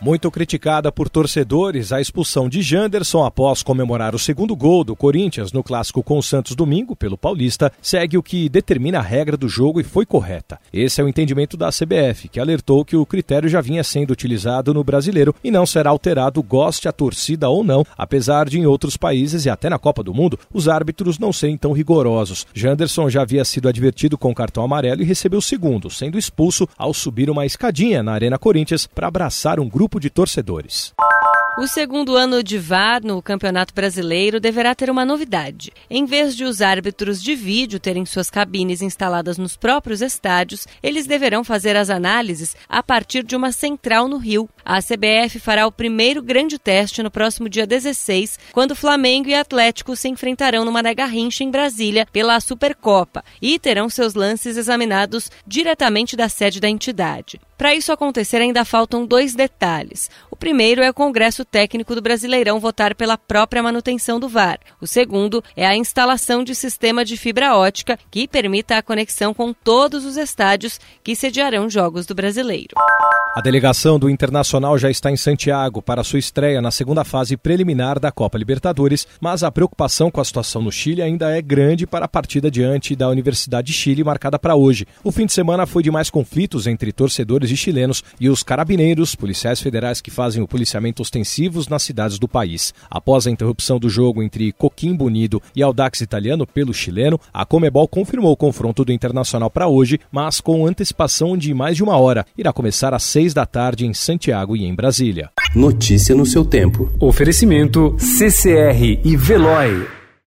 Muito criticada por torcedores, a expulsão de Janderson após comemorar o segundo gol do Corinthians no clássico com o Santos domingo pelo Paulista segue o que determina a regra do jogo e foi correta. Esse é o entendimento da CBF, que alertou que o critério já vinha sendo utilizado no brasileiro e não será alterado, goste a torcida ou não, apesar de em outros países e até na Copa do Mundo os árbitros não serem tão rigorosos. Janderson já havia sido advertido com cartão amarelo e recebeu o segundo, sendo expulso ao subir uma escadinha na Arena Corinthians para abraçar um grupo de torcedores. O segundo ano de VAR no Campeonato Brasileiro deverá ter uma novidade. Em vez de os árbitros de vídeo terem suas cabines instaladas nos próprios estádios, eles deverão fazer as análises a partir de uma central no Rio. A CBF fará o primeiro grande teste no próximo dia 16, quando Flamengo e Atlético se enfrentarão no Mané Garrincha em Brasília pela Supercopa e terão seus lances examinados diretamente da sede da entidade. Para isso acontecer, ainda faltam dois detalhes. O primeiro é o Congresso Técnico do Brasileirão votar pela própria manutenção do VAR. O segundo é a instalação de sistema de fibra ótica que permita a conexão com todos os estádios que sediarão jogos do Brasileiro. A delegação do Internacional já está em Santiago para sua estreia na segunda fase preliminar da Copa Libertadores, mas a preocupação com a situação no Chile ainda é grande para a partida diante da Universidade de Chile marcada para hoje. O fim de semana foi de mais conflitos entre torcedores e chilenos e os carabineiros, policiais federais que fazem o policiamento ostensivos nas cidades do país. Após a interrupção do jogo entre Coquimbo Unido e Audax Italiano pelo chileno, a Comebol confirmou o confronto do Internacional para hoje, mas com antecipação de mais de uma hora. Irá começar às seis da tarde em Santiago e em Brasília. Notícia no seu tempo. Oferecimento CCR e Veloy.